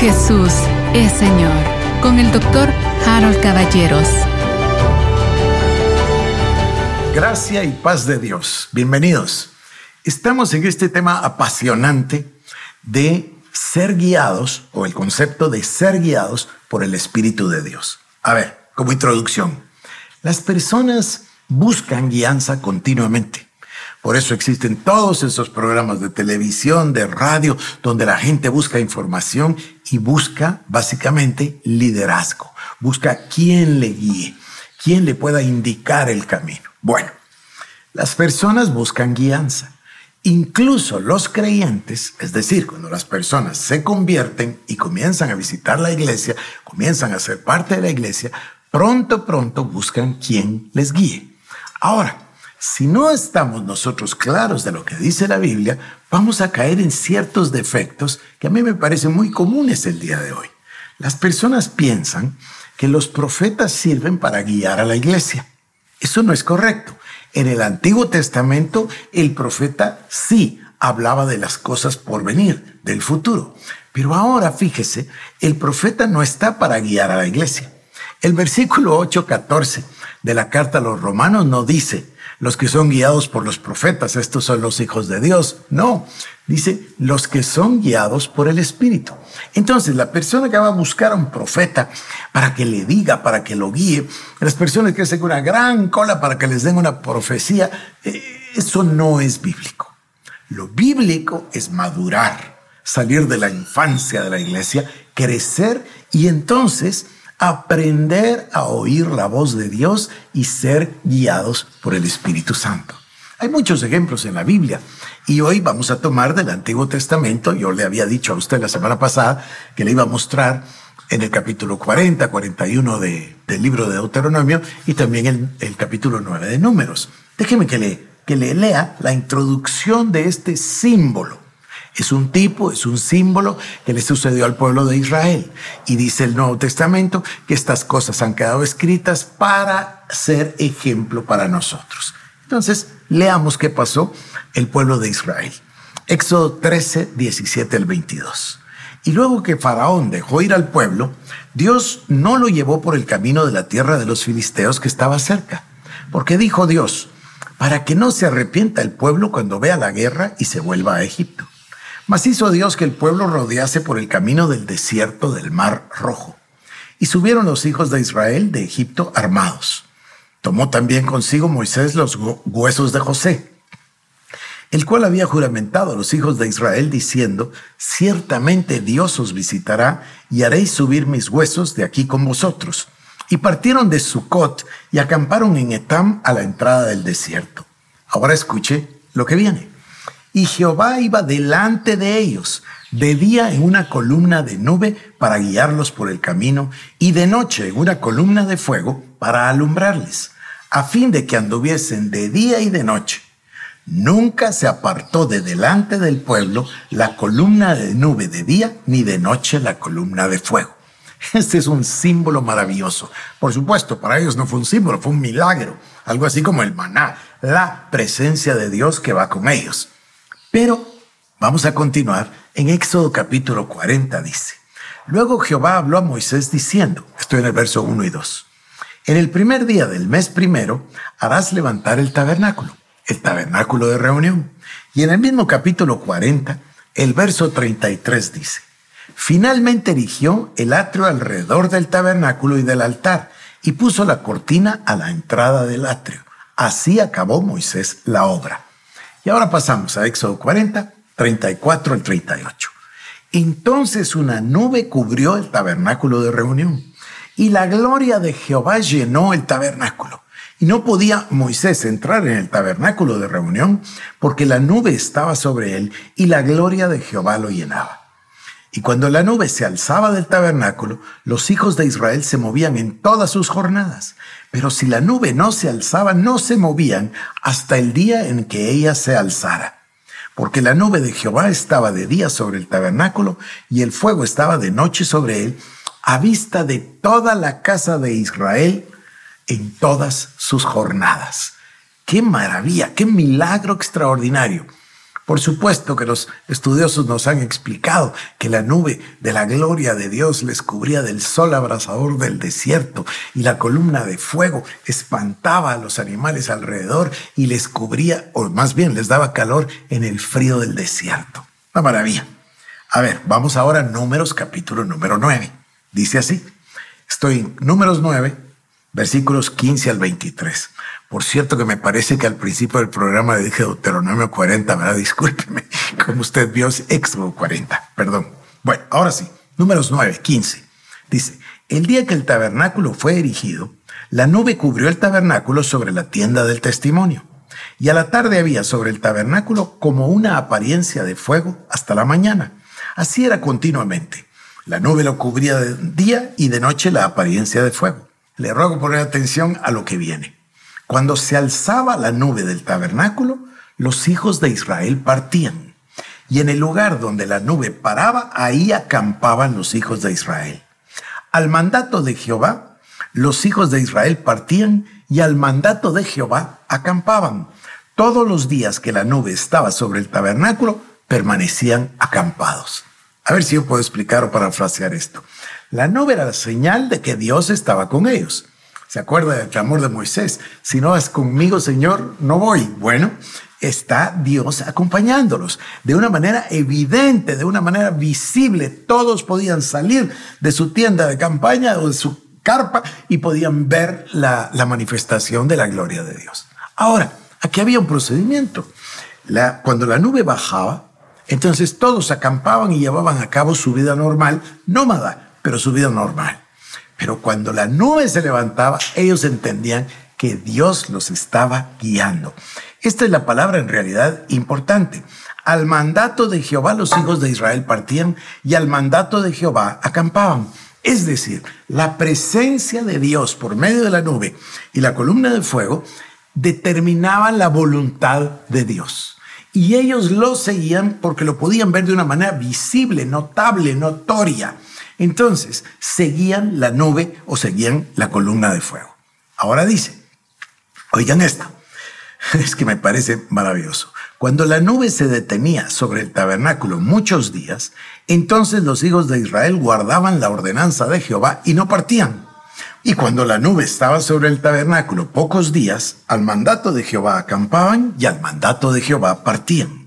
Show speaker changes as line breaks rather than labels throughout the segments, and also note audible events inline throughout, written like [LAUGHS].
Jesús es Señor con el doctor Harold Caballeros.
Gracia y paz de Dios. Bienvenidos. Estamos en este tema apasionante de ser guiados o el concepto de ser guiados por el Espíritu de Dios. A ver, como introducción, las personas buscan guianza continuamente. Por eso existen todos esos programas de televisión, de radio, donde la gente busca información y busca básicamente liderazgo. Busca quién le guíe, quién le pueda indicar el camino. Bueno, las personas buscan guianza. Incluso los creyentes, es decir, cuando las personas se convierten y comienzan a visitar la iglesia, comienzan a ser parte de la iglesia, pronto, pronto buscan quién les guíe. Ahora, si no estamos nosotros claros de lo que dice la Biblia, vamos a caer en ciertos defectos que a mí me parecen muy comunes el día de hoy. Las personas piensan que los profetas sirven para guiar a la iglesia. Eso no es correcto. En el Antiguo Testamento, el profeta sí hablaba de las cosas por venir, del futuro. Pero ahora, fíjese, el profeta no está para guiar a la iglesia. El versículo 8.14 de la carta a los romanos no dice, los que son guiados por los profetas, estos son los hijos de Dios. No, dice los que son guiados por el Espíritu. Entonces, la persona que va a buscar a un profeta para que le diga, para que lo guíe, las personas que hacen una gran cola para que les den una profecía, eh, eso no es bíblico. Lo bíblico es madurar, salir de la infancia de la iglesia, crecer y entonces aprender a oír la voz de Dios y ser guiados por el Espíritu Santo. Hay muchos ejemplos en la Biblia y hoy vamos a tomar del Antiguo Testamento. Yo le había dicho a usted la semana pasada que le iba a mostrar en el capítulo 40, 41 de, del libro de Deuteronomio y también en el capítulo 9 de Números. Déjeme que le, que le lea la introducción de este símbolo es un tipo, es un símbolo que le sucedió al pueblo de Israel. Y dice el Nuevo Testamento que estas cosas han quedado escritas para ser ejemplo para nosotros. Entonces, leamos qué pasó el pueblo de Israel. Éxodo 13, 17 al 22. Y luego que Faraón dejó ir al pueblo, Dios no lo llevó por el camino de la tierra de los filisteos que estaba cerca. Porque dijo Dios, para que no se arrepienta el pueblo cuando vea la guerra y se vuelva a Egipto. Mas hizo Dios que el pueblo rodease por el camino del desierto del mar rojo. Y subieron los hijos de Israel de Egipto armados. Tomó también consigo Moisés los huesos de José, el cual había juramentado a los hijos de Israel diciendo, ciertamente Dios os visitará y haréis subir mis huesos de aquí con vosotros. Y partieron de Sucot y acamparon en Etam a la entrada del desierto. Ahora escuche lo que viene. Y Jehová iba delante de ellos, de día en una columna de nube para guiarlos por el camino, y de noche en una columna de fuego para alumbrarles, a fin de que anduviesen de día y de noche. Nunca se apartó de delante del pueblo la columna de nube de día, ni de noche la columna de fuego. [LAUGHS] Este es un símbolo maravilloso. Por supuesto, para ellos no fue un símbolo, fue un milagro, algo así como el maná, la presencia de Dios que va con ellos. Pero vamos a continuar. En Éxodo capítulo 40 dice, Luego Jehová habló a Moisés diciendo, estoy en el verso 1 y 2, En el primer día del mes primero harás levantar el tabernáculo, el tabernáculo de reunión. Y en el mismo capítulo 40, el verso 33 dice, Finalmente erigió el atrio alrededor del tabernáculo y del altar y puso la cortina a la entrada del atrio. Así acabó Moisés la obra. Y ahora pasamos a Éxodo 40, 34 al 38. Entonces una nube cubrió el tabernáculo de reunión y la gloria de Jehová llenó el tabernáculo. Y no podía Moisés entrar en el tabernáculo de reunión porque la nube estaba sobre él y la gloria de Jehová lo llenaba. Y cuando la nube se alzaba del tabernáculo, los hijos de Israel se movían en todas sus jornadas. Pero si la nube no se alzaba, no se movían hasta el día en que ella se alzara. Porque la nube de Jehová estaba de día sobre el tabernáculo y el fuego estaba de noche sobre él, a vista de toda la casa de Israel en todas sus jornadas. ¡Qué maravilla! ¡Qué milagro extraordinario! Por supuesto que los estudiosos nos han explicado que la nube de la gloria de Dios les cubría del sol abrasador del desierto y la columna de fuego espantaba a los animales alrededor y les cubría, o más bien les daba calor en el frío del desierto. Una maravilla. A ver, vamos ahora a Números capítulo número 9. Dice así, estoy en Números 9, versículos 15 al 23. Por cierto que me parece que al principio del programa le dije Deuteronomio 40, ¿verdad? [LAUGHS] Discúlpeme. Como usted vio, es Éxodo 40, perdón. Bueno, ahora sí, números 9, 15. Dice, el día que el tabernáculo fue erigido, la nube cubrió el tabernáculo sobre la tienda del testimonio. Y a la tarde había sobre el tabernáculo como una apariencia de fuego hasta la mañana. Así era continuamente. La nube lo cubría de día y de noche la apariencia de fuego. Le ruego poner atención a lo que viene. Cuando se alzaba la nube del tabernáculo, los hijos de Israel partían. Y en el lugar donde la nube paraba, ahí acampaban los hijos de Israel. Al mandato de Jehová, los hijos de Israel partían y al mandato de Jehová acampaban. Todos los días que la nube estaba sobre el tabernáculo, permanecían acampados. A ver si yo puedo explicar o parafrasear esto. La nube era la señal de que Dios estaba con ellos. ¿Se acuerda del clamor de Moisés? Si no vas conmigo, Señor, no voy. Bueno, está Dios acompañándolos de una manera evidente, de una manera visible. Todos podían salir de su tienda de campaña o de su carpa y podían ver la, manifestación de la gloria de Dios. Ahora, aquí había un procedimiento. Cuando la nube bajaba, entonces todos acampaban y llevaban a cabo su vida normal, nómada, pero su vida normal. Pero cuando la nube se levantaba, ellos entendían que Dios los estaba guiando. Esta es la palabra en realidad importante. Al mandato de Jehová los hijos de Israel partían y al mandato de Jehová acampaban. Es decir, la presencia de Dios por medio de la nube y la columna de fuego determinaban la voluntad de Dios. Y ellos lo seguían porque lo podían ver de una manera visible, notable, notoria. Entonces, seguían la nube o seguían la columna de fuego. Ahora dice, oigan esto, [LAUGHS] es que me parece maravilloso. Cuando la nube se detenía sobre el tabernáculo muchos días, entonces los hijos de Israel guardaban la ordenanza de Jehová y no partían. Y cuando la nube estaba sobre el tabernáculo pocos días, al mandato de Jehová acampaban y al mandato de Jehová partían.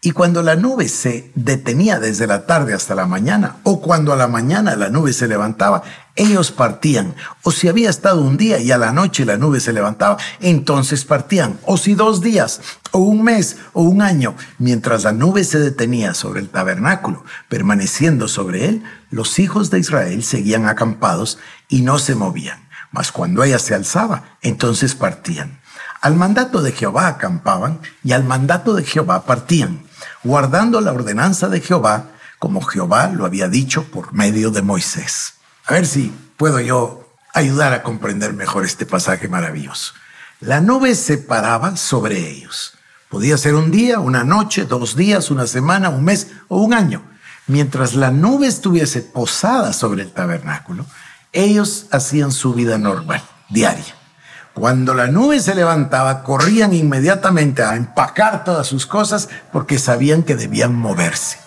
Y cuando la nube se detenía desde la tarde hasta la mañana, o cuando a la mañana la nube se levantaba, ellos partían. O si había estado un día y a la noche la nube se levantaba, entonces partían. O si dos días, o un mes, o un año, mientras la nube se detenía sobre el tabernáculo, permaneciendo sobre él, los hijos de Israel seguían acampados y no se movían. Mas cuando ella se alzaba, entonces partían. Al mandato de Jehová acampaban y al mandato de Jehová partían guardando la ordenanza de Jehová, como Jehová lo había dicho por medio de Moisés. A ver si puedo yo ayudar a comprender mejor este pasaje maravilloso. La nube se paraba sobre ellos. Podía ser un día, una noche, dos días, una semana, un mes o un año. Mientras la nube estuviese posada sobre el tabernáculo, ellos hacían su vida normal, diaria. Cuando la nube se levantaba, corrían inmediatamente a empacar todas sus cosas porque sabían que debían moverse.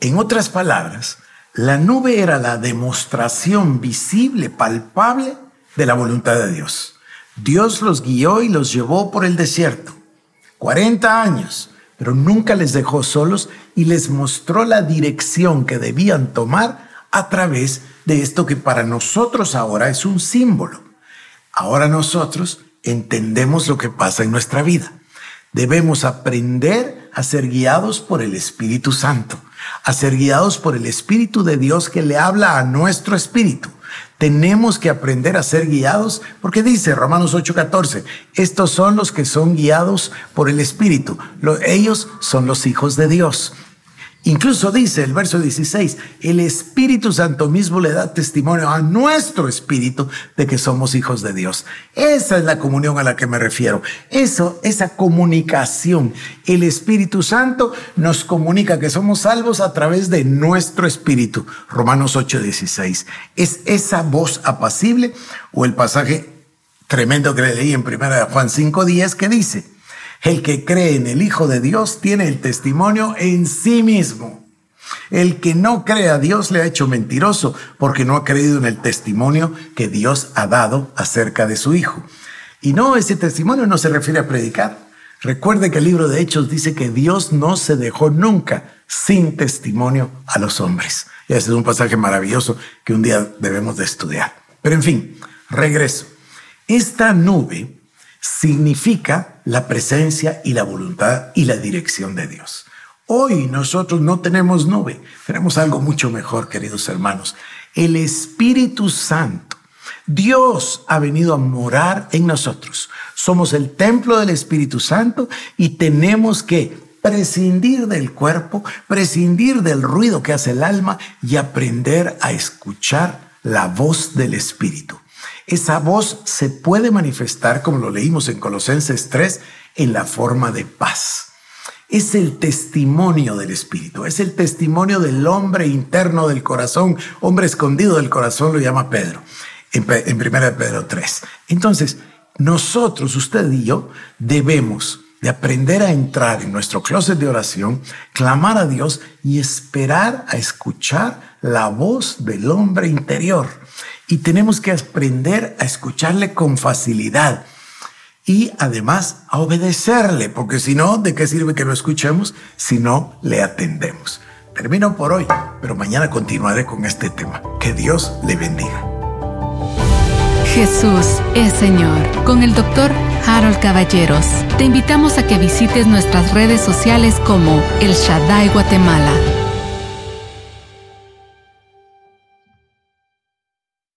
En otras palabras, la nube era la demostración visible, palpable de la voluntad de Dios. Dios los guió y los llevó por el desierto. 40 años, pero nunca les dejó solos y les mostró la dirección que debían tomar a través de esto que para nosotros ahora es un símbolo. Ahora nosotros entendemos lo que pasa en nuestra vida. Debemos aprender a ser guiados por el Espíritu Santo, a ser guiados por el Espíritu de Dios que le habla a nuestro espíritu. Tenemos que aprender a ser guiados porque dice Romanos 8:14, estos son los que son guiados por el Espíritu. Ellos son los hijos de Dios. Incluso dice el verso 16, el Espíritu Santo mismo le da testimonio a nuestro espíritu de que somos hijos de Dios. Esa es la comunión a la que me refiero. Eso, esa comunicación. El Espíritu Santo nos comunica que somos salvos a través de nuestro espíritu. Romanos 8:16. Es esa voz apacible o el pasaje tremendo que le leí en primera de Juan 5:10 que dice, El que cree en el Hijo de Dios tiene el testimonio en sí mismo. El que no cree a Dios le ha hecho mentiroso porque no ha creído en el testimonio que Dios ha dado acerca de su Hijo. Y no, ese testimonio no se refiere a predicar. Recuerde que el libro de Hechos dice que Dios no se dejó nunca sin testimonio a los hombres. Y ese es un pasaje maravilloso que un día debemos de estudiar. Pero en fin, regreso. Esta nube significa la presencia y la voluntad y la dirección de Dios. Hoy nosotros no tenemos nube, tenemos algo mucho mejor, queridos hermanos. El Espíritu Santo. Dios ha venido a morar en nosotros. Somos el templo del Espíritu Santo y tenemos que prescindir del cuerpo, prescindir del ruido que hace el alma y aprender a escuchar la voz del Espíritu. Esa voz se puede manifestar, como lo leímos en Colosenses 3, en la forma de paz es el testimonio del Espíritu, es el testimonio del hombre interno del corazón, hombre escondido del corazón, lo llama Pedro, en, en 1 Pedro 3. Entonces, nosotros, usted y yo, debemos de aprender a entrar en nuestro closet de oración, clamar a Dios y esperar a escuchar la voz del hombre interior. Y tenemos que aprender a escucharle con facilidad y además a obedecerle, porque si no, ¿de qué sirve que lo escuchemos si no le atendemos? Termino por hoy, pero mañana continuaré con este tema. Que Dios le bendiga.
Jesús es Señor. Con el doctor Harold Caballeros. Te invitamos a que visites nuestras redes sociales como El Shaddai Guatemala